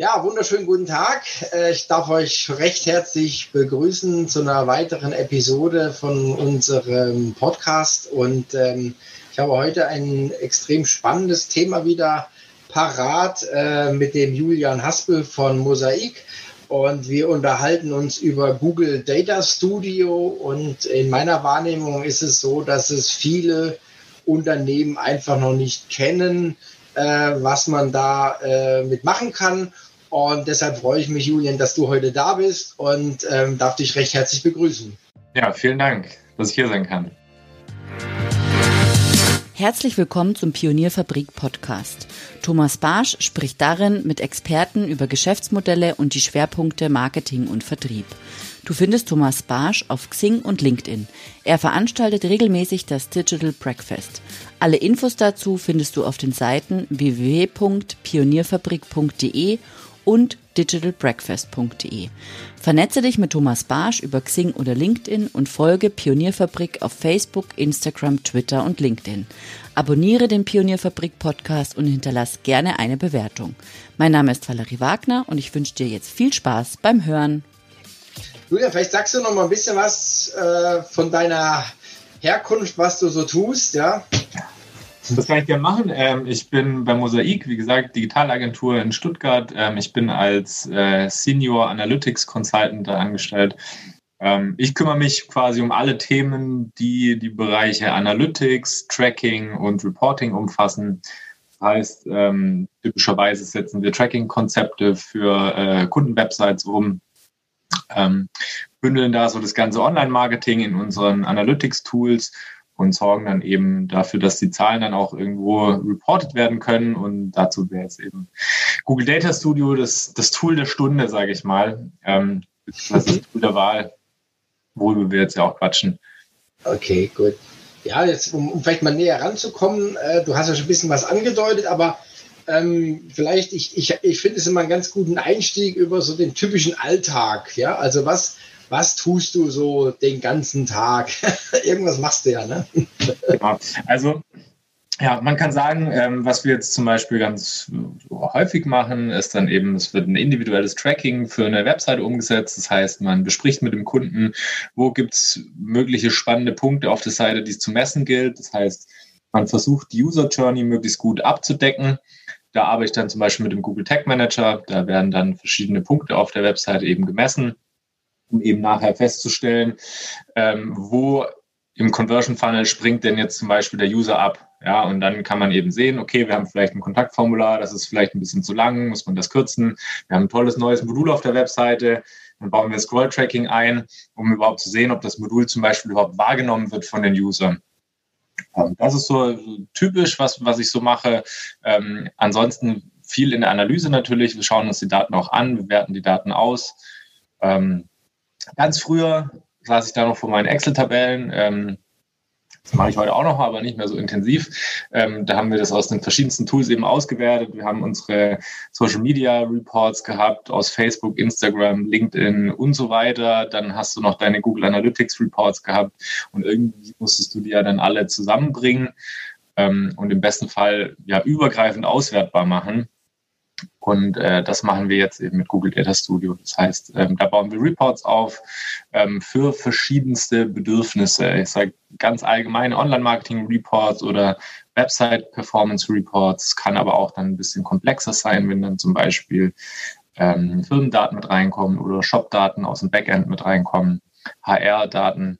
Ja, wunderschönen guten Tag. Äh, ich darf euch recht herzlich begrüßen zu einer weiteren Episode von unserem Podcast. Und ähm, ich habe heute ein extrem spannendes Thema wieder parat äh, mit dem Julian Haspel von Mosaik. Und wir unterhalten uns über Google Data Studio. Und in meiner Wahrnehmung ist es so, dass es viele Unternehmen einfach noch nicht kennen, äh, was man da äh, mitmachen kann. Und deshalb freue ich mich, Julian, dass du heute da bist und ähm, darf dich recht herzlich begrüßen. Ja, vielen Dank, dass ich hier sein kann. Herzlich willkommen zum Pionierfabrik Podcast. Thomas Barsch spricht darin mit Experten über Geschäftsmodelle und die Schwerpunkte Marketing und Vertrieb. Du findest Thomas Barsch auf Xing und LinkedIn. Er veranstaltet regelmäßig das Digital Breakfast. Alle Infos dazu findest du auf den Seiten www.pionierfabrik.de und digitalbreakfast.de. Vernetze dich mit Thomas Barsch über Xing oder LinkedIn und folge Pionierfabrik auf Facebook, Instagram, Twitter und LinkedIn. Abonniere den Pionierfabrik Podcast und hinterlass gerne eine Bewertung. Mein Name ist Valerie Wagner und ich wünsche dir jetzt viel Spaß beim Hören. Julia, vielleicht sagst du noch mal ein bisschen was äh, von deiner Herkunft, was du so tust, ja? Das kann ich gerne machen. Ähm, ich bin bei Mosaik, wie gesagt, Digitalagentur in Stuttgart. Ähm, ich bin als äh, Senior Analytics Consultant da angestellt. Ähm, ich kümmere mich quasi um alle Themen, die die Bereiche Analytics, Tracking und Reporting umfassen. Das heißt, typischerweise setzen wir Tracking-Konzepte für äh, Kundenwebsites um, bündeln da so das ganze Online-Marketing in unseren Analytics-Tools und sorgen dann eben dafür, dass die Zahlen dann auch irgendwo reported werden können. Und dazu wäre jetzt eben Google Data Studio das, das Tool der Stunde, sage ich mal. Ähm, das ist das Tool der Wahl, worüber wir jetzt ja auch quatschen. Okay, gut. Ja, jetzt, um, um vielleicht mal näher ranzukommen, äh, du hast ja schon ein bisschen was angedeutet, aber ähm, vielleicht, ich, ich, ich finde es immer einen ganz guten Einstieg über so den typischen Alltag. Ja, also was, was tust du so den ganzen Tag? Irgendwas machst du ja, ne? Also ja, man kann sagen, ähm, was wir jetzt zum Beispiel ganz häufig machen, ist dann eben, es wird ein individuelles Tracking für eine Webseite umgesetzt. Das heißt, man bespricht mit dem Kunden, wo gibt es mögliche spannende Punkte auf der Seite, die es zu messen gilt. Das heißt, man versucht, die User Journey möglichst gut abzudecken. Da arbeite ich dann zum Beispiel mit dem Google Tag Manager. Da werden dann verschiedene Punkte auf der Webseite eben gemessen um eben nachher festzustellen, ähm, wo im Conversion Funnel springt denn jetzt zum Beispiel der User ab. Ja, und dann kann man eben sehen, okay, wir haben vielleicht ein Kontaktformular, das ist vielleicht ein bisschen zu lang, muss man das kürzen. Wir haben ein tolles neues Modul auf der Webseite, dann bauen wir Scroll-Tracking ein, um überhaupt zu sehen, ob das Modul zum Beispiel überhaupt wahrgenommen wird von den Usern. Ähm, das ist so typisch, was, was ich so mache. Ähm, ansonsten viel in der Analyse natürlich. Wir schauen uns die Daten auch an, wir werten die Daten aus. Ähm, Ganz früher saß ich da noch vor meinen Excel-Tabellen. Ähm, das mache ich heute auch noch, aber nicht mehr so intensiv. Ähm, da haben wir das aus den verschiedensten Tools eben ausgewertet. Wir haben unsere Social Media Reports gehabt aus Facebook, Instagram, LinkedIn und so weiter. Dann hast du noch deine Google Analytics Reports gehabt und irgendwie musstest du die ja dann alle zusammenbringen ähm, und im besten Fall ja übergreifend auswertbar machen. Und äh, das machen wir jetzt eben mit Google Data Studio. Das heißt, ähm, da bauen wir Reports auf ähm, für verschiedenste Bedürfnisse. Ich sage ganz allgemeine Online-Marketing-Reports oder Website-Performance-Reports. Kann aber auch dann ein bisschen komplexer sein, wenn dann zum Beispiel ähm, Firmendaten mit reinkommen oder Shop-Daten aus dem Backend mit reinkommen, HR-Daten.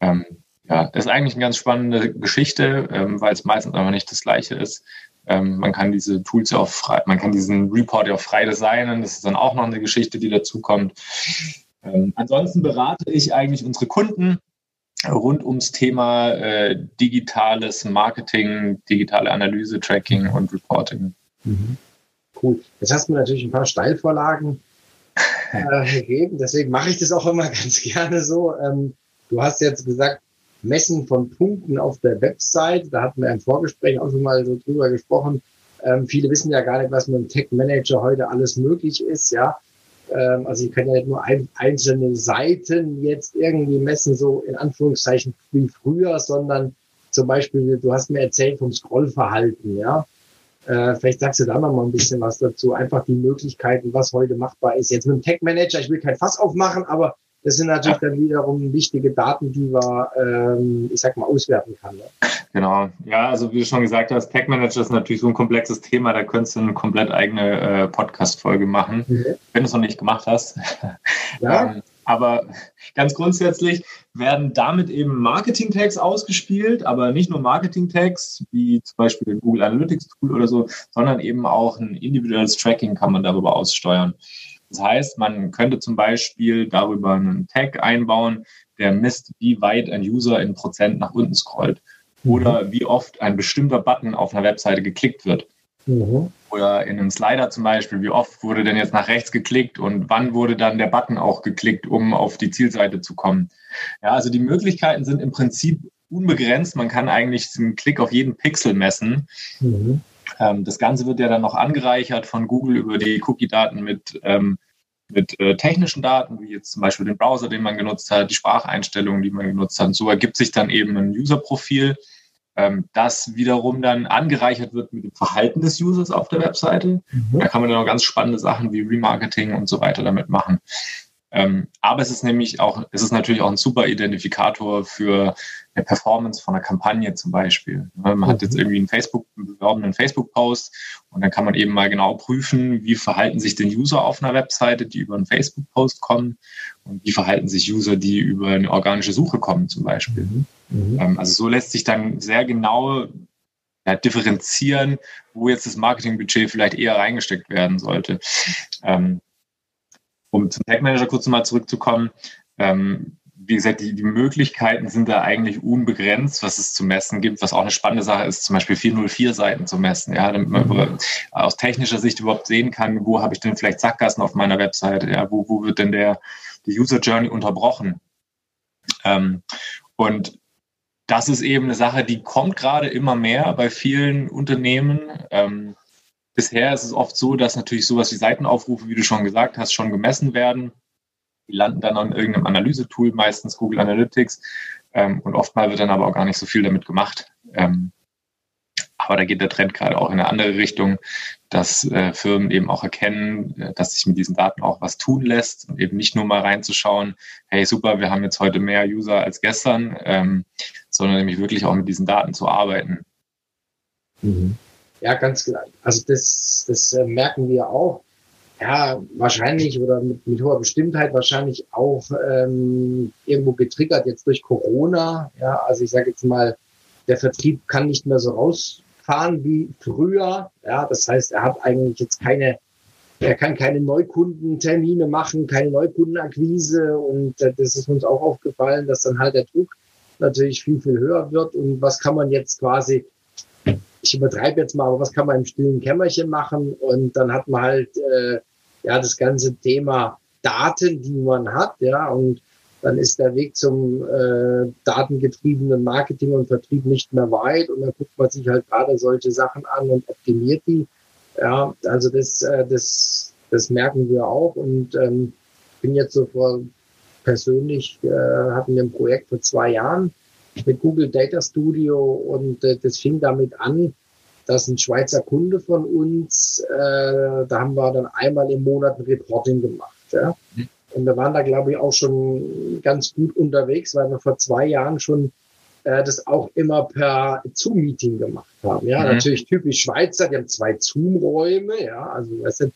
Ähm, ja, das ist eigentlich eine ganz spannende Geschichte, ähm, weil es meistens einfach nicht das Gleiche ist. Ähm, man kann diese Tools ja auch frei, man kann diesen Report ja auch frei designen. Das ist dann auch noch eine Geschichte, die dazu kommt. Ähm, ansonsten berate ich eigentlich unsere Kunden rund ums Thema äh, digitales Marketing, digitale Analyse, Tracking und Reporting. Mhm. Cool. Jetzt hast du mir natürlich ein paar Steilvorlagen äh, gegeben, deswegen mache ich das auch immer ganz gerne so. Ähm, du hast jetzt gesagt, Messen von Punkten auf der Website. Da hatten wir im Vorgespräch auch schon mal so drüber gesprochen. Ähm, viele wissen ja gar nicht, was mit dem Tech Manager heute alles möglich ist, ja. Ähm, also ich kann ja nicht nur ein, einzelne Seiten jetzt irgendwie messen, so in Anführungszeichen wie früher, sondern zum Beispiel, du hast mir erzählt vom Scrollverhalten, ja. Äh, vielleicht sagst du da noch mal ein bisschen was dazu. Einfach die Möglichkeiten, was heute machbar ist. Jetzt mit dem Tech Manager, ich will kein Fass aufmachen, aber das sind natürlich dann wiederum wichtige Daten, die man, ähm, ich sag mal, auswerten kann. Ne? Genau. Ja, also wie du schon gesagt hast, Tech Manager ist natürlich so ein komplexes Thema, da könntest du eine komplett eigene äh, Podcast-Folge machen, mhm. wenn du es noch nicht gemacht hast. Ja. ähm, aber ganz grundsätzlich werden damit eben Marketing-Tags ausgespielt, aber nicht nur Marketing-Tags, wie zum Beispiel den Google Analytics Tool oder so, sondern eben auch ein individuelles Tracking kann man darüber aussteuern. Das heißt, man könnte zum Beispiel darüber einen Tag einbauen, der misst, wie weit ein User in Prozent nach unten scrollt oder mhm. wie oft ein bestimmter Button auf einer Webseite geklickt wird. Mhm. Oder in einem Slider zum Beispiel, wie oft wurde denn jetzt nach rechts geklickt und wann wurde dann der Button auch geklickt, um auf die Zielseite zu kommen. Ja, also die Möglichkeiten sind im Prinzip unbegrenzt. Man kann eigentlich einen Klick auf jeden Pixel messen. Mhm. Ähm, das Ganze wird ja dann noch angereichert von Google über die Cookie-Daten mit, ähm, mit äh, technischen Daten, wie jetzt zum Beispiel den Browser, den man genutzt hat, die Spracheinstellungen, die man genutzt hat. So ergibt sich dann eben ein User-Profil, ähm, das wiederum dann angereichert wird mit dem Verhalten des Users auf der Webseite. Mhm. Da kann man dann auch ganz spannende Sachen wie Remarketing und so weiter damit machen. Ähm, aber es ist nämlich auch, es ist natürlich auch ein super Identifikator für eine Performance von einer Kampagne zum Beispiel. Man mhm. hat jetzt mhm. irgendwie einen Facebook, beworbenen Facebook-Post und dann kann man eben mal genau prüfen, wie verhalten sich denn User auf einer Webseite, die über einen Facebook-Post kommen und wie verhalten sich User, die über eine organische Suche kommen zum Beispiel. Mhm. mhm. Ähm, also so lässt sich dann sehr genau ja, differenzieren, wo jetzt das Marketingbudget vielleicht eher reingesteckt werden sollte. Ähm, um zum Tag Manager kurz nochmal zurückzukommen, ähm, wie gesagt, die, die Möglichkeiten sind da eigentlich unbegrenzt, was es zu messen gibt, was auch eine spannende Sache ist, zum Beispiel 404-Seiten zu messen, ja, damit man mhm. aus technischer Sicht überhaupt sehen kann, wo habe ich denn vielleicht Sackgassen auf meiner Webseite, ja, wo, wo wird denn der, die User Journey unterbrochen? Ähm, und das ist eben eine Sache, die kommt gerade immer mehr bei vielen Unternehmen. Ähm, bisher ist es oft so, dass natürlich sowas wie Seitenaufrufe, wie du schon gesagt hast, schon gemessen werden die landen dann an irgendeinem Analysetool, meistens Google Analytics. Ähm, und oftmal wird dann aber auch gar nicht so viel damit gemacht. Ähm, aber da geht der Trend gerade auch in eine andere Richtung, dass äh, Firmen eben auch erkennen, äh, dass sich mit diesen Daten auch was tun lässt und eben nicht nur mal reinzuschauen, hey super, wir haben jetzt heute mehr User als gestern, ähm, sondern nämlich wirklich auch mit diesen Daten zu arbeiten. Mhm. Ja, ganz klar. Also das, das äh, merken wir auch ja, wahrscheinlich oder mit, mit hoher Bestimmtheit wahrscheinlich auch ähm, irgendwo getriggert jetzt durch Corona. Ja, also ich sage jetzt mal, der Vertrieb kann nicht mehr so rausfahren wie früher. Ja, das heißt, er hat eigentlich jetzt keine, er kann keine Neukundentermine machen, keine Neukundenakquise und äh, das ist uns auch aufgefallen, dass dann halt der Druck natürlich viel, viel höher wird und was kann man jetzt quasi ich übertreibe jetzt mal, aber was kann man im stillen Kämmerchen machen? Und dann hat man halt äh, ja das ganze Thema Daten, die man hat, ja, und dann ist der Weg zum äh, datengetriebenen Marketing und Vertrieb nicht mehr weit und dann guckt man sich halt gerade solche Sachen an und optimiert die. Ja, also das, äh, das, das merken wir auch und ähm, bin jetzt so vor persönlich äh, hatten wir ein Projekt vor zwei Jahren, mit Google Data Studio und äh, das fing damit an, dass ein Schweizer Kunde von uns, äh, da haben wir dann einmal im Monat ein Reporting gemacht. Ja? Mhm. Und wir waren da, glaube ich, auch schon ganz gut unterwegs, weil wir vor zwei Jahren schon äh, das auch immer per Zoom-Meeting gemacht haben. Ja, mhm. natürlich typisch Schweizer, die haben zwei Zoom-Räume, ja, also weißt du,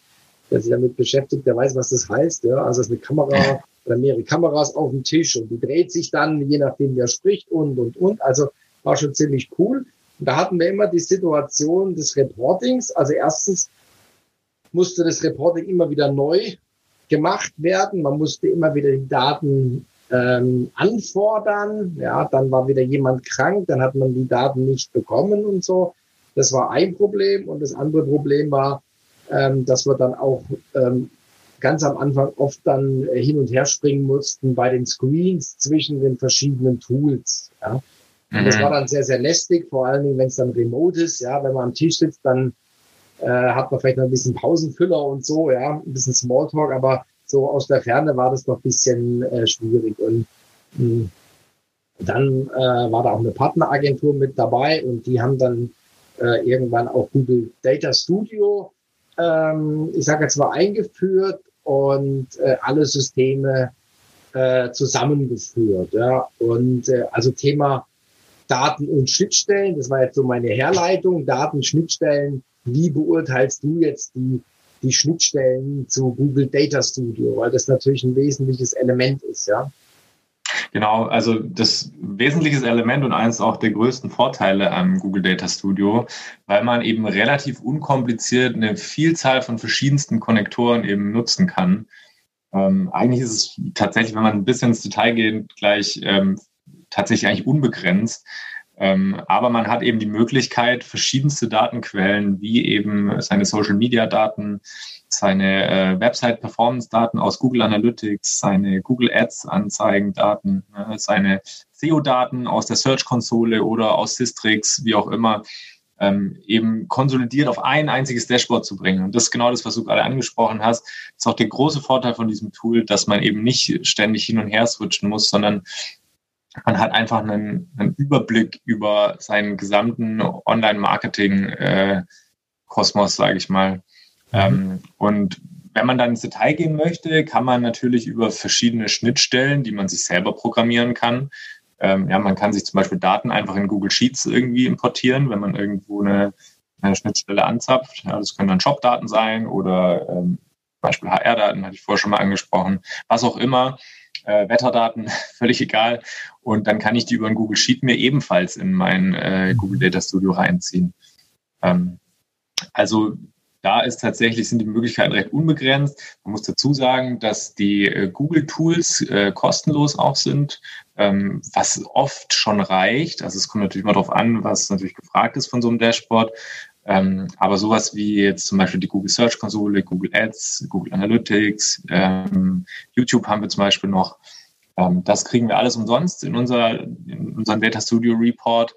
der sich damit beschäftigt, der weiß, was das heißt. Ja, also es ist eine Kamera oder mehrere Kameras auf dem Tisch und die dreht sich dann, je nachdem wer spricht und, und, und. Also war schon ziemlich cool. Und da hatten wir immer die Situation des Reportings. Also erstens musste das Reporting immer wieder neu gemacht werden. Man musste immer wieder die Daten ähm, anfordern. Ja, dann war wieder jemand krank, dann hat man die Daten nicht bekommen und so. Das war ein Problem. Und das andere Problem war, ähm, dass wir dann auch ähm, ganz am Anfang oft dann hin und her springen mussten bei den Screens zwischen den verschiedenen Tools. Ja. Und das mhm. war dann sehr, sehr lästig, vor allen Dingen, wenn es dann remote ist. Ja, wenn man am Tisch sitzt, dann äh, hat man vielleicht noch ein bisschen Pausenfüller und so, ja, ein bisschen Smalltalk, aber so aus der Ferne war das noch ein bisschen äh, schwierig. Und mh, hm, dann äh, war da auch eine Partneragentur mit dabei und die haben dann äh, irgendwann auch Google Data Studio, ähm, ich sage jetzt mal, eingeführt und äh, alle Systeme äh, zusammengeführt. Ja? Und äh, also Thema Daten und Schnittstellen, das war jetzt so meine Herleitung, Daten, Schnittstellen, wie beurteilst du jetzt die, die Schnittstellen zu Google Data Studio, weil das natürlich ein wesentliches Element ist, ja. Genau, also das wesentliches Element und eines auch der größten Vorteile am Google Data Studio, weil man eben relativ unkompliziert eine Vielzahl von verschiedensten Konnektoren eben nutzen kann. Ähm, eigentlich ist es tatsächlich, wenn man ein bisschen ins Detail geht, gleich ähm, tatsächlich eigentlich unbegrenzt. Ähm, aber man hat eben die Möglichkeit, verschiedenste Datenquellen wie eben seine Social-Media-Daten, seine äh, Website-Performance-Daten aus Google Analytics, seine Google Ads-Anzeigen-Daten, äh, seine SEO-Daten aus der Search-Konsole oder aus Systrix, wie auch immer, ähm, eben konsolidiert auf ein einziges Dashboard zu bringen. Und das ist genau das, was du gerade angesprochen hast. Das ist auch der große Vorteil von diesem Tool, dass man eben nicht ständig hin und her switchen muss, sondern man hat einfach einen, einen Überblick über seinen gesamten Online-Marketing-Kosmos, äh, sage ich mal. Mhm. Ähm, und wenn man dann ins Detail gehen möchte, kann man natürlich über verschiedene Schnittstellen, die man sich selber programmieren kann, ähm, ja, man kann sich zum Beispiel Daten einfach in Google Sheets irgendwie importieren, wenn man irgendwo eine, eine Schnittstelle anzapft. Ja, das können dann Shop-Daten sein oder ähm, Beispiel HR-Daten, hatte ich vorher schon mal angesprochen, was auch immer äh, Wetterdaten, völlig egal. Und dann kann ich die über ein Google Sheet mir ebenfalls in mein äh, Google Data Studio reinziehen. Ähm, also da ist tatsächlich, sind die Möglichkeiten recht unbegrenzt. Man muss dazu sagen, dass die äh, Google-Tools äh, kostenlos auch sind, ähm, was oft schon reicht. Also es kommt natürlich mal darauf an, was natürlich gefragt ist von so einem Dashboard. Ähm, aber sowas wie jetzt zum Beispiel die Google Search Konsole, Google Ads, Google Analytics, ähm, YouTube haben wir zum Beispiel noch. Ähm, das kriegen wir alles umsonst in, unser, in unserem Data Studio Report.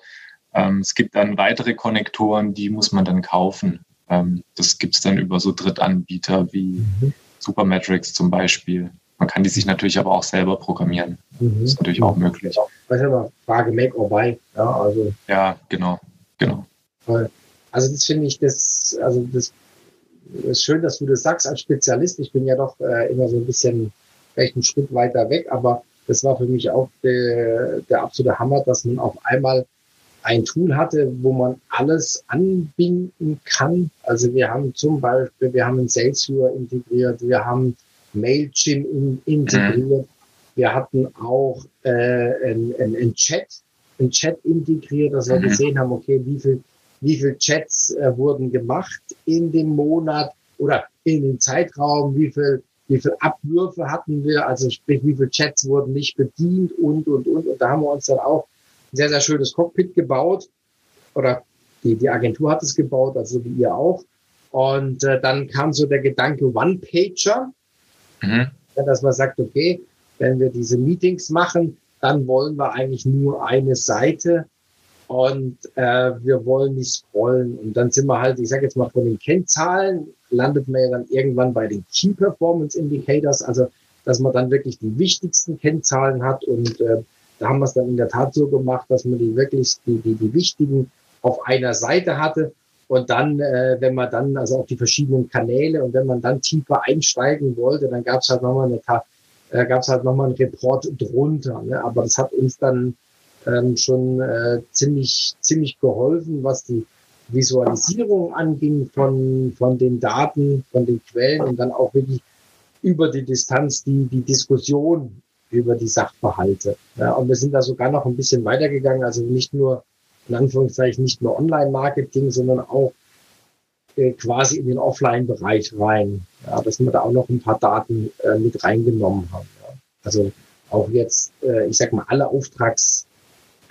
Ähm, es gibt dann weitere Konnektoren, die muss man dann kaufen. Ähm, das gibt es dann über so Drittanbieter wie mhm. Supermetrics zum Beispiel. Man kann die sich natürlich aber auch selber programmieren. Mhm. Das ist natürlich auch möglich. Das ist immer Frage Make or Buy. Ja, also. ja genau, genau. Voll. Also das finde ich, das, also das ist schön, dass du das sagst als Spezialist. Ich bin ja doch äh, immer so ein bisschen vielleicht einen Schritt weiter weg, aber das war für mich auch der, der absolute Hammer, dass man auf einmal ein Tool hatte, wo man alles anbinden kann. Also wir haben zum Beispiel, wir haben ein Salesviewer integriert, wir haben Mailchimp in, integriert, mhm. wir hatten auch äh, ein, ein, ein Chat, ein Chat integriert, dass wir mhm. gesehen haben, okay, wie viel wie viel Chats äh, wurden gemacht in dem Monat oder in dem Zeitraum, wie viel, wie viel Abwürfe hatten wir, also sprich, wie viele Chats wurden nicht bedient und, und, und. Und da haben wir uns dann auch ein sehr, sehr schönes Cockpit gebaut oder die, die Agentur hat es gebaut, also wie ihr auch. Und äh, dann kam so der Gedanke One-Pager, mhm. dass man sagt, okay, wenn wir diese Meetings machen, dann wollen wir eigentlich nur eine Seite und äh, wir wollen nicht scrollen. Und dann sind wir halt, ich sage jetzt mal von den Kennzahlen, landet man ja dann irgendwann bei den Key Performance Indicators, also dass man dann wirklich die wichtigsten Kennzahlen hat. Und äh, da haben wir es dann in der Tat so gemacht, dass man die wirklich, die, die, die wichtigen auf einer Seite hatte. Und dann, äh, wenn man dann, also auch die verschiedenen Kanäle und wenn man dann tiefer einsteigen wollte, dann gab es halt nochmal eine äh, gab es halt nochmal einen Report drunter. Ne? Aber das hat uns dann ähm, schon äh, ziemlich, ziemlich geholfen, was die Visualisierung anging von, von den Daten, von den Quellen und dann auch wirklich über die Distanz die, die Diskussion über die Sachverhalte. Ja, und wir sind da sogar noch ein bisschen weitergegangen, also nicht nur, in Anführungszeichen, nicht nur Online-Marketing, sondern auch äh, quasi in den Offline-Bereich rein. Ja, dass wir da auch noch ein paar Daten äh, mit reingenommen haben. Ja. Also auch jetzt, äh, ich sag mal, alle Auftrags,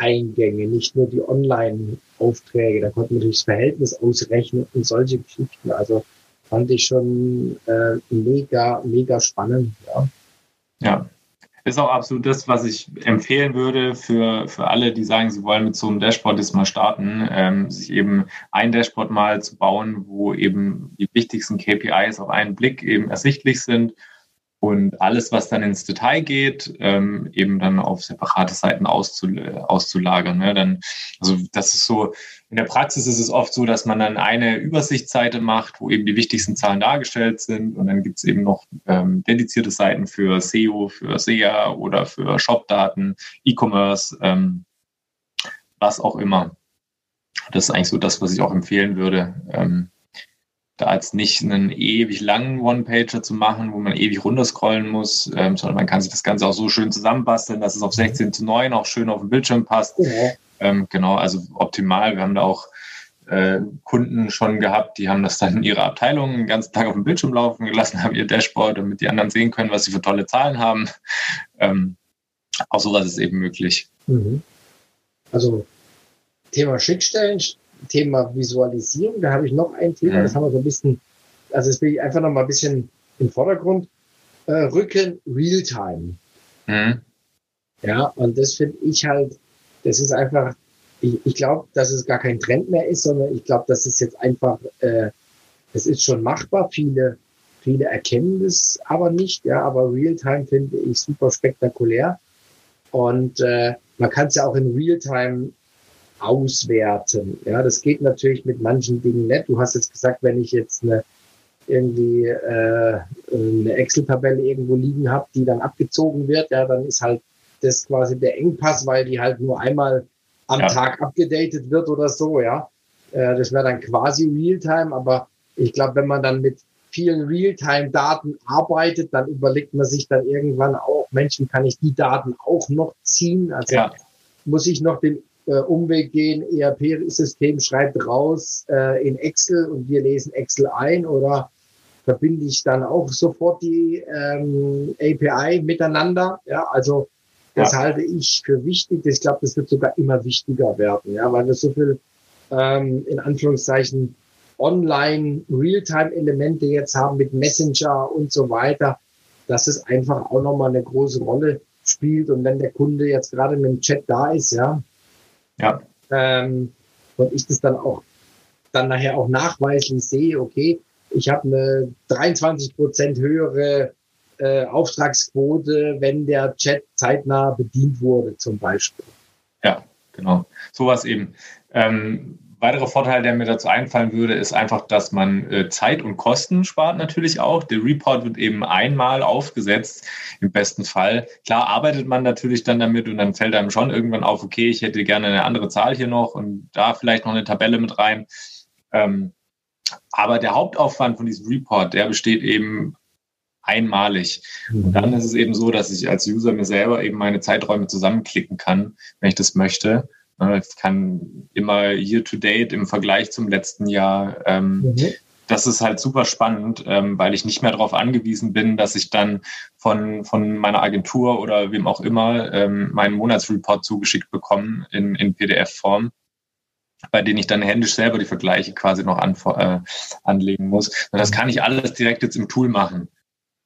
Eingänge, nicht nur die Online-Aufträge. Da konnte man natürlich das Verhältnis ausrechnen und solche Geschichten. Also fand ich schon äh, mega, mega spannend. Ja. ja. Ist auch absolut das, was ich empfehlen würde für, für alle, die sagen, sie wollen mit so einem Dashboard jetzt mal starten, ähm, sich eben ein Dashboard mal zu bauen, wo eben die wichtigsten KPIs auf einen Blick eben ersichtlich sind und alles, was dann ins Detail geht, ähm, eben dann auf separate Seiten auszul auszulagern. Ne? Dann, also das ist so, in der Praxis ist es oft so, dass man dann eine Übersichtsseite macht, wo eben die wichtigsten Zahlen dargestellt sind und dann gibt es eben noch ähm, dedizierte Seiten für SEO, für SEA oder für Shopdaten, E-Commerce, ähm, was auch immer. Das ist eigentlich so das, was ich auch empfehlen würde. Ähm, da als nicht einen ewig langen One-Pager zu machen, wo man ewig runterscrollen muss, ähm, sondern man kann sich das Ganze auch so schön zusammenbasteln, dass es auf 16 zu 9 auch schön auf dem Bildschirm passt. Ja. Ähm, genau, also optimal. Wir haben da auch äh, Kunden schon gehabt, die haben das dann in ihrer Abteilung den ganzen Tag auf dem Bildschirm laufen gelassen, haben ihr Dashboard, damit die anderen sehen können, was sie für tolle Zahlen haben. Ähm, auch sowas ist eben möglich. Mhm. Also Thema Schnittstellen, Thema Visualisierung, da habe ich noch ein Thema, mhm. das haben wir so ein bisschen, also das will ich einfach noch mal ein bisschen im Vordergrund äh, rücken, Realtime. Mhm. Ja, und das finde ich halt, das ist einfach, ich, ich glaube, dass es gar kein Trend mehr ist, sondern ich glaube, das ist jetzt einfach, äh, es ist schon machbar. Viele, viele erkennen das aber nicht, ja, aber Realtime finde ich super spektakulär. Und äh, man kann es ja auch in Realtime auswerten. Ja, das geht natürlich mit manchen Dingen nicht. Du hast jetzt gesagt, wenn ich jetzt eine irgendwie äh, eine Excel-Tabelle irgendwo liegen habe, die dann abgezogen wird, ja, dann ist halt das quasi der Engpass, weil die halt nur einmal am ja. Tag abgedatet wird oder so, ja. Äh, das wäre dann quasi Realtime, aber ich glaube, wenn man dann mit vielen Realtime-Daten arbeitet, dann überlegt man sich dann irgendwann auch, Menschen, kann ich die Daten auch noch ziehen? Also ja. muss ich noch den äh, Umweg gehen, ERP-System schreibt raus äh, in Excel und wir lesen Excel ein oder verbinde ich dann auch sofort die ähm, API miteinander. Ja, also das ja. halte ich für wichtig. Ich glaube, das wird sogar immer wichtiger werden, ja, weil wir so viel ähm, in Anführungszeichen online Realtime-Elemente jetzt haben mit Messenger und so weiter, dass es einfach auch nochmal eine große Rolle spielt. Und wenn der Kunde jetzt gerade mit dem Chat da ist, ja, ja. Ähm, und ich das dann auch dann nachher auch nachweislich sehe, okay, ich habe eine 23 Prozent höhere äh, Auftragsquote, wenn der Chat zeitnah bedient wurde, zum Beispiel. Ja, genau. Sowas eben. Ähm, Weiterer Vorteil, der mir dazu einfallen würde, ist einfach, dass man äh, Zeit und Kosten spart natürlich auch. Der Report wird eben einmal aufgesetzt, im besten Fall. Klar arbeitet man natürlich dann damit und dann fällt einem schon irgendwann auf, okay, ich hätte gerne eine andere Zahl hier noch und da vielleicht noch eine Tabelle mit rein. Ähm, aber der Hauptaufwand von diesem Report, der besteht eben einmalig. Und dann ist es eben so, dass ich als User mir selber eben meine Zeiträume zusammenklicken kann, wenn ich das möchte. Ich kann immer year to date im Vergleich zum letzten Jahr. Ähm, mhm. Das ist halt super spannend, ähm, weil ich nicht mehr darauf angewiesen bin, dass ich dann von, von meiner Agentur oder wem auch immer ähm, meinen Monatsreport zugeschickt bekomme in, in PDF-Form bei denen ich dann händisch selber die Vergleiche quasi noch an, äh, anlegen muss. Und das kann ich alles direkt jetzt im Tool machen.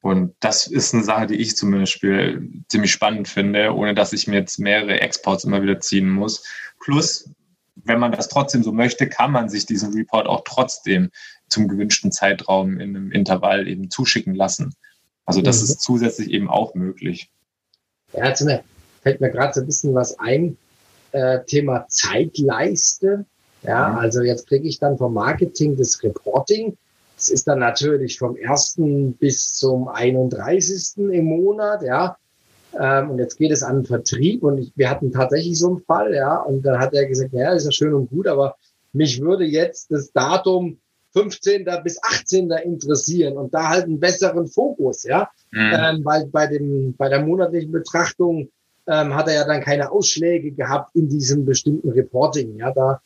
Und das ist eine Sache, die ich zum Beispiel ziemlich spannend finde, ohne dass ich mir jetzt mehrere Exports immer wieder ziehen muss. Plus, wenn man das trotzdem so möchte, kann man sich diesen Report auch trotzdem zum gewünschten Zeitraum in einem Intervall eben zuschicken lassen. Also das mhm. ist zusätzlich eben auch möglich. Ja, jetzt fällt mir gerade so ein bisschen was ein. Äh, Thema Zeitleiste. Ja, mhm. also jetzt kriege ich dann vom Marketing das Reporting es ist dann natürlich vom 1. bis zum 31. im Monat, ja. Ähm, und jetzt geht es an den Vertrieb und ich, wir hatten tatsächlich so einen Fall, ja. Und dann hat er gesagt, ja, ist ja schön und gut, aber mich würde jetzt das Datum 15. bis 18. interessieren und da halt einen besseren Fokus, ja. Mhm. Ähm, weil bei dem, bei der monatlichen Betrachtung ähm, hat er ja dann keine Ausschläge gehabt in diesem bestimmten Reporting, ja. Da,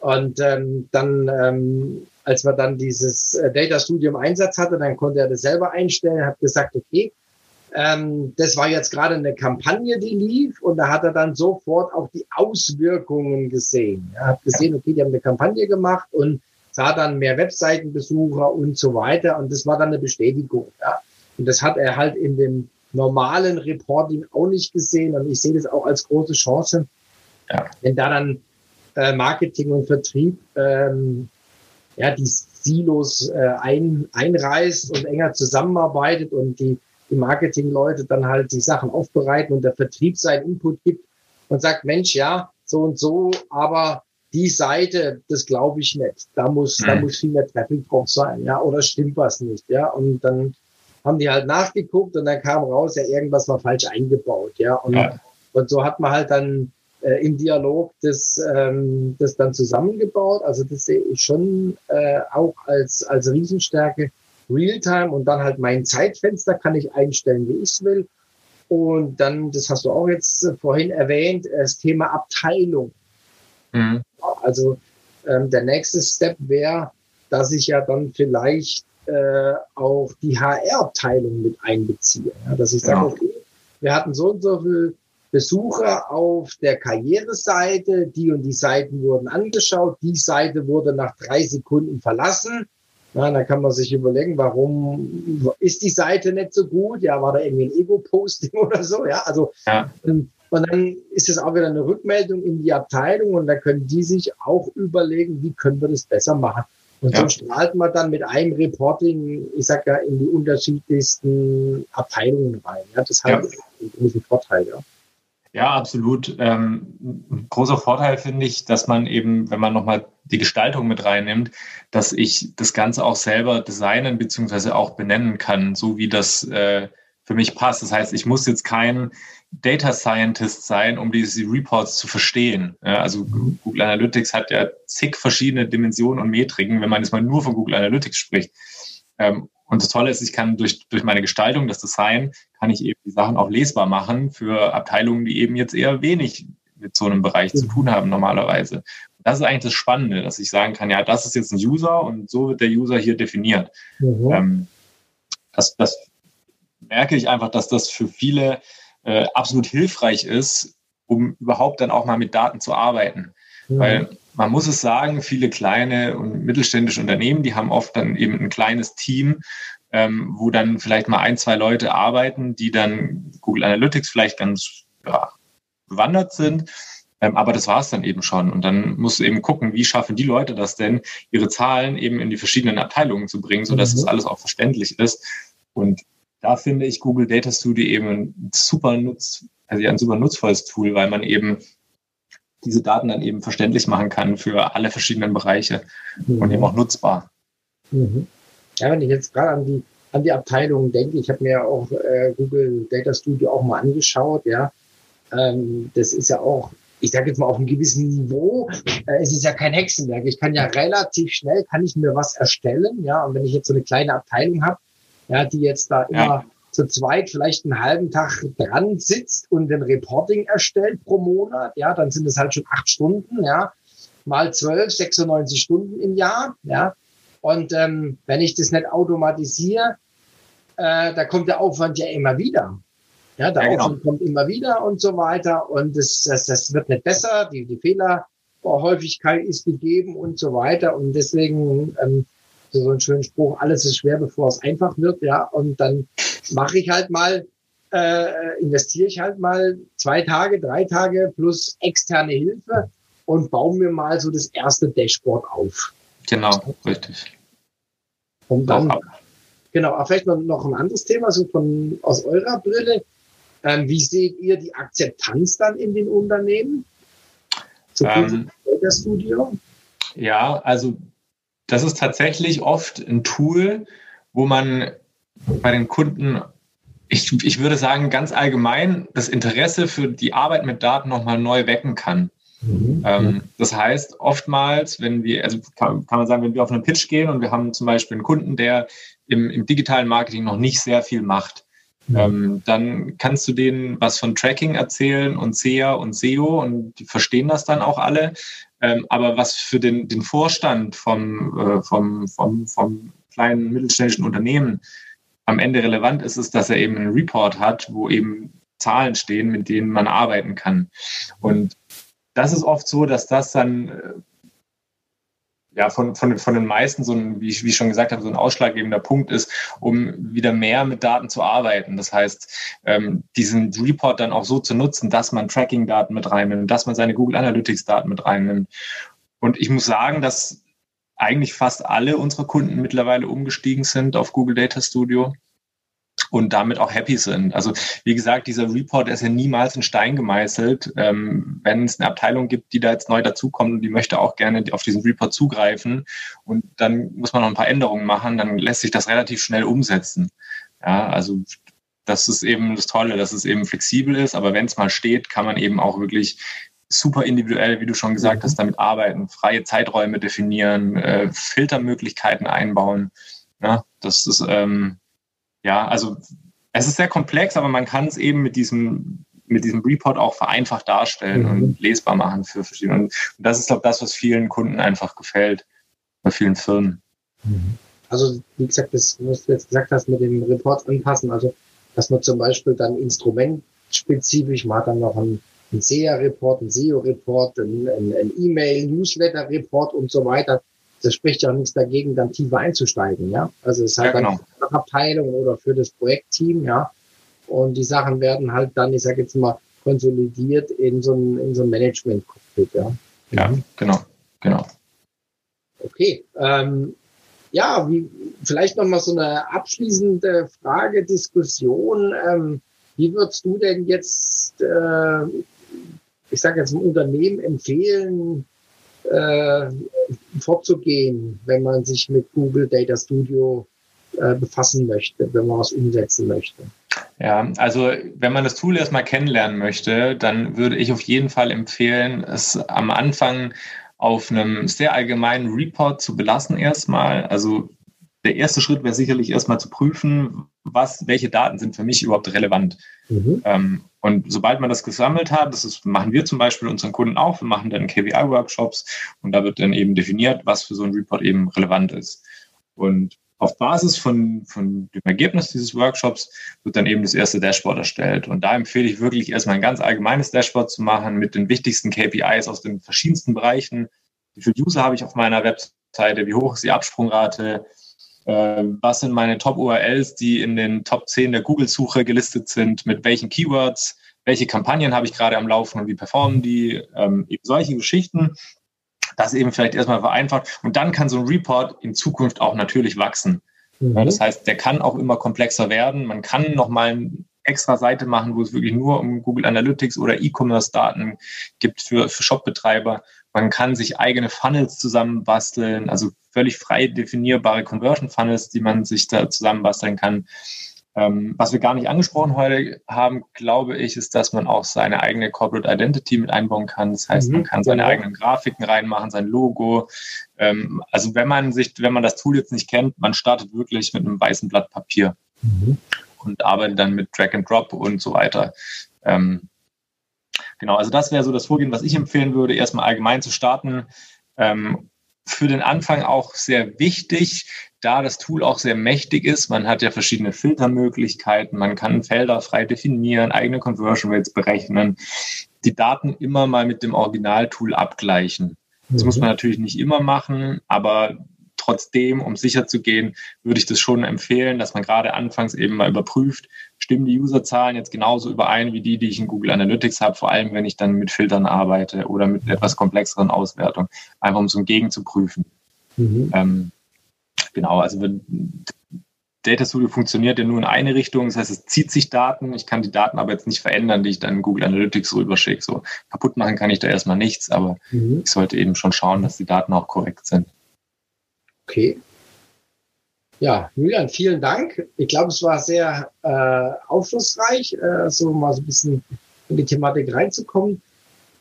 und ähm, dann ähm, als man dann dieses äh, Data Studio im Einsatz hatte, dann konnte er das selber einstellen, hat gesagt, okay, ähm, das war jetzt gerade eine Kampagne, die lief und da hat er dann sofort auch die Auswirkungen gesehen. Er hat gesehen, okay, die haben eine Kampagne gemacht und sah dann mehr Webseitenbesucher und so weiter und das war dann eine Bestätigung. Ja. Und das hat er halt in dem normalen Reporting auch nicht gesehen und ich sehe das auch als große Chance, ja. wenn da dann äh, Marketing und Vertrieb ähm, ja, die Silos äh, ein, einreißt und enger zusammenarbeitet und die die Marketingleute dann halt die Sachen aufbereiten und der Vertrieb seinen Input gibt und sagt, Mensch, ja, so und so, aber die Seite, das glaube ich nicht. Da muss, mhm. da muss viel mehr Traffic drauf sein, ja, oder stimmt was nicht, ja. Und dann haben die halt nachgeguckt und dann kam raus, ja, irgendwas war falsch eingebaut, ja. Und, ja. und so hat man halt dann äh, im Dialog das, ähm, das dann zusammengebaut. Also das sehe ich schon äh, auch als, als Riesenstärke. Realtime und dann halt mein Zeitfenster kann ich einstellen, wie ich es will. Und dann, das hast du auch jetzt vorhin erwähnt, das Thema Abteilung. Mhm. Also ähm, der nächste Step wäre, dass ich ja dann vielleicht äh, auch die HR-Abteilung mit einbeziehe. Ja, dass ich sage, ja. okay, wir hatten so und so viel Besucher auf der Karriereseite, die und die Seiten wurden angeschaut, die Seite wurde nach drei Sekunden verlassen. Ja, dann kann man sich überlegen, warum ist die Seite nicht so gut? Ja, war da irgendwie ein Ego-Posting oder so? Ja, also ja. Und, und dann ist es auch wieder eine Rückmeldung in die Abteilung und da können die sich auch überlegen, wie können wir das besser machen. Und ja. so strahlt man dann mit einem Reporting, ich sag ja, in die unterschiedlichsten Abteilungen rein. Ja, das hat ja. einen großen Vorteil, ja. Ja, absolut. Ähm, großer Vorteil finde ich, dass man eben, wenn man nochmal die Gestaltung mit reinnimmt, dass ich das Ganze auch selber designen beziehungsweise auch benennen kann, so wie das äh, für mich passt. Das heißt, ich muss jetzt kein Data Scientist sein, um diese Reports zu verstehen. Ja, also Google Analytics hat ja zig verschiedene Dimensionen und Metriken, wenn man jetzt mal nur von Google Analytics spricht. Ähm, und das Tolle ist, ich kann durch, durch meine Gestaltung, das Design, kann ich eben die Sachen auch lesbar machen für Abteilungen, die eben jetzt eher wenig mit so einem Bereich zu tun haben normalerweise. Das ist eigentlich das Spannende, dass ich sagen kann, ja, das ist jetzt ein User und so wird der User hier definiert. Mhm. Ähm, das, das merke ich einfach, dass das für viele äh, absolut hilfreich ist, um überhaupt dann auch mal mit Daten zu arbeiten. Mhm. Weil man muss es sagen, viele kleine und mittelständische Unternehmen, die haben oft dann eben ein kleines Team, ähm, wo dann vielleicht mal ein, zwei Leute arbeiten, die dann Google Analytics vielleicht ganz ja, bewandert sind. Ähm, aber das war es dann eben schon. Und dann musst du eben gucken, wie schaffen die Leute das denn, ihre Zahlen eben in die verschiedenen Abteilungen zu bringen, sodass mhm. das alles auch verständlich ist. Und da finde ich Google Data Studio eben ein super Nutz, also ein super nutzvolles Tool, weil man eben diese Daten dann eben verständlich machen kann für alle verschiedenen Bereiche mhm. und eben auch nutzbar. Mhm. Ja, wenn ich jetzt gerade an die, an die Abteilungen denke, ich habe mir auch äh, Google Data Studio auch mal angeschaut, ja. Ähm, das ist ja auch, ich sage jetzt mal auf einem gewissen Niveau, äh, es ist ja kein Hexenwerk. Ich kann ja relativ schnell, kann ich mir was erstellen, ja. Und wenn ich jetzt so eine kleine Abteilung habe, ja, die jetzt da immer ja zu zweit vielleicht einen halben Tag dran sitzt und ein Reporting erstellt pro Monat, ja, dann sind es halt schon acht Stunden, ja, mal zwölf, 96 Stunden im Jahr, ja. Und ähm, wenn ich das nicht automatisiere, äh, da kommt der Aufwand ja immer wieder. Ja, der ja, genau. Aufwand kommt immer wieder und so weiter. Und das, das, das wird nicht besser. Die, die Fehlerhäufigkeit ist gegeben und so weiter. Und deswegen ähm, so einen schönen Spruch, alles ist schwer, bevor es einfach wird, ja. Und dann mache ich halt mal, äh, investiere ich halt mal zwei Tage, drei Tage plus externe Hilfe und baue mir mal so das erste Dashboard auf. Genau, richtig. Und dann, genau, aber vielleicht noch, noch ein anderes Thema, so von aus eurer Brille. Ähm, wie seht ihr die Akzeptanz dann in den Unternehmen? Zu ähm, Studio? Ja, also das ist tatsächlich oft ein Tool, wo man bei den Kunden, ich, ich würde sagen, ganz allgemein das Interesse für die Arbeit mit Daten nochmal neu wecken kann. Mhm. Ähm, das heißt, oftmals, wenn wir, also kann, kann, man sagen, wenn wir auf einen Pitch gehen und wir haben zum Beispiel einen Kunden, der im, im digitalen Marketing noch nicht sehr viel macht, mhm. ähm, dann kannst du denen was von Tracking erzählen und SEA und SEO und die verstehen das dann auch alle. Ähm, aber was für den, den Vorstand vom, äh, vom, vom, vom kleinen mittelständischen Unternehmen am Ende relevant ist, ist, dass er eben einen Report hat, wo eben Zahlen stehen, mit denen man arbeiten kann. Und das ist oft so, dass das dann äh, ja, von, von, von den meisten so ein, wie ich, wie ich schon gesagt habe, so ein ausschlaggebender Punkt ist, um wieder mehr mit Daten zu arbeiten. Das heißt, ähm, diesen Report dann auch so zu nutzen, dass man Tracking-Daten mit reinnimmt, dass man seine Google Analytics-Daten mit reinnimmt. Und ich muss sagen, dass eigentlich fast alle unsere Kunden mittlerweile umgestiegen sind auf Google Data Studio. Und damit auch happy sind. Also wie gesagt, dieser Report ist ja niemals in Stein gemeißelt. Ähm, wenn es eine Abteilung gibt, die da jetzt neu dazukommt und die möchte auch gerne auf diesen Report zugreifen und dann muss man noch ein paar Änderungen machen, dann lässt sich das relativ schnell umsetzen. Ja, also das ist eben das Tolle, dass es eben flexibel ist, aber wenn es mal steht, kann man eben auch wirklich super individuell, wie du schon gesagt mhm. hast, damit arbeiten, freie Zeiträume definieren, äh, Filtermöglichkeiten einbauen. Ja, das ist ähm, ja, also es ist sehr komplex, aber man kann es eben mit diesem mit diesem Report auch vereinfacht darstellen mhm. und lesbar machen für verschiedene. Und das ist, glaube ich, das, was vielen Kunden einfach gefällt, bei vielen Firmen. Mhm. Also, wie gesagt, das, was du jetzt gesagt hast, mit den Reports anpassen, also, dass man zum Beispiel dann instrumentspezifisch, man hat dann noch einen, einen SEA-Report, einen SEO-Report, einen E-Mail-Newsletter-Report und so weiter das spricht ja auch nichts dagegen, dann tiefer einzusteigen, ja. Also es ist halt ja, genau. dann Abteilung oder für das Projektteam, ja. Und die Sachen werden halt dann, ich sage jetzt mal, konsolidiert in so ein, in so ein Management-Cockpit, ja. Ja, mhm. genau, genau. Okay. Ähm, ja, wie, vielleicht noch mal so eine abschließende Frage, Diskussion. Ähm, wie würdest du denn jetzt, äh, ich sage jetzt, ein Unternehmen empfehlen, äh, vorzugehen, wenn man sich mit Google Data Studio äh, befassen möchte, wenn man was umsetzen möchte? Ja, also wenn man das Tool erstmal kennenlernen möchte, dann würde ich auf jeden Fall empfehlen, es am Anfang auf einem sehr allgemeinen Report zu belassen erstmal. Also der erste Schritt wäre sicherlich erstmal zu prüfen, was, welche Daten sind für mich überhaupt relevant. Mhm. Ähm, und sobald man das gesammelt hat, das ist, machen wir zum Beispiel unseren Kunden auch, wir machen dann KPI-Workshops und da wird dann eben definiert, was für so ein Report eben relevant ist. Und auf Basis von, von dem Ergebnis dieses Workshops wird dann eben das erste Dashboard erstellt. Und da empfehle ich wirklich erstmal ein ganz allgemeines Dashboard zu machen mit den wichtigsten KPIs aus den verschiedensten Bereichen. Wie viele User habe ich auf meiner Webseite? Wie hoch ist die Absprungrate? Ähm, was sind meine Top-URLs, die in den Top 10 der Google-Suche gelistet sind, mit welchen Keywords, welche Kampagnen habe ich gerade am Laufen und wie performen die, ähm, eben solche Geschichten. Das eben vielleicht erstmal vereinfacht. Und dann kann so ein Report in Zukunft auch natürlich wachsen. Mhm. Ja, das heißt, der kann auch immer komplexer werden. Man kann nochmal eine extra Seite machen, wo es wirklich nur um Google Analytics oder E-Commerce-Daten gibt für, für Shop-Betreiber. Man kann sich eigene Funnels zusammenbasteln, also völlig frei definierbare Conversion Funnels, die man sich da zusammenbasteln kann. Ähm, was wir gar nicht angesprochen heute haben, glaube ich, ist, dass man auch seine eigene Corporate Identity mit einbauen kann. Das heißt, mhm, man kann seine genau. eigenen Grafiken reinmachen, sein Logo. Ähm, also wenn man sich, wenn man das Tool jetzt nicht kennt, man startet wirklich mit einem weißen Blatt Papier mhm. und arbeitet dann mit Drag and Drop und so weiter. Ähm, Genau, also das wäre so das Vorgehen, was ich empfehlen würde, erstmal allgemein zu starten. Ähm, für den Anfang auch sehr wichtig, da das Tool auch sehr mächtig ist. Man hat ja verschiedene Filtermöglichkeiten, man kann Felder frei definieren, eigene Conversion Rates berechnen, die Daten immer mal mit dem Originaltool abgleichen. Das mhm. muss man natürlich nicht immer machen, aber trotzdem, um sicher zu gehen, würde ich das schon empfehlen, dass man gerade anfangs eben mal überprüft, stimmen die Userzahlen jetzt genauso überein wie die, die ich in Google Analytics habe, vor allem wenn ich dann mit Filtern arbeite oder mit etwas komplexeren Auswertungen, einfach um so ein Gegen zu prüfen. Mhm. Ähm, genau, also wenn, Data Studio funktioniert ja nur in eine Richtung, das heißt, es zieht sich Daten, ich kann die Daten aber jetzt nicht verändern, die ich dann in Google Analytics rüberschicke. So kaputt machen kann ich da erstmal nichts, aber mhm. ich sollte eben schon schauen, dass die Daten auch korrekt sind. Okay. Ja, Julian, vielen Dank. Ich glaube, es war sehr äh, aufschlussreich, äh, so mal so ein bisschen in die Thematik reinzukommen.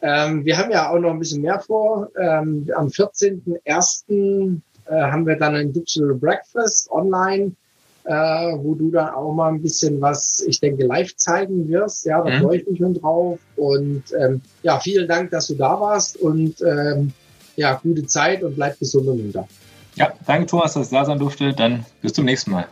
Ähm, wir haben ja auch noch ein bisschen mehr vor. Ähm, am 14.01. Äh, haben wir dann ein Digital Breakfast online, äh, wo du dann auch mal ein bisschen was, ich denke, live zeigen wirst. Ja, da mhm. freue ich mich schon drauf. Und ähm, ja, vielen Dank, dass du da warst und ähm, ja, gute Zeit und bleib gesund und munter. Ja, danke Thomas, dass ich da sein durfte. Dann bis zum nächsten Mal.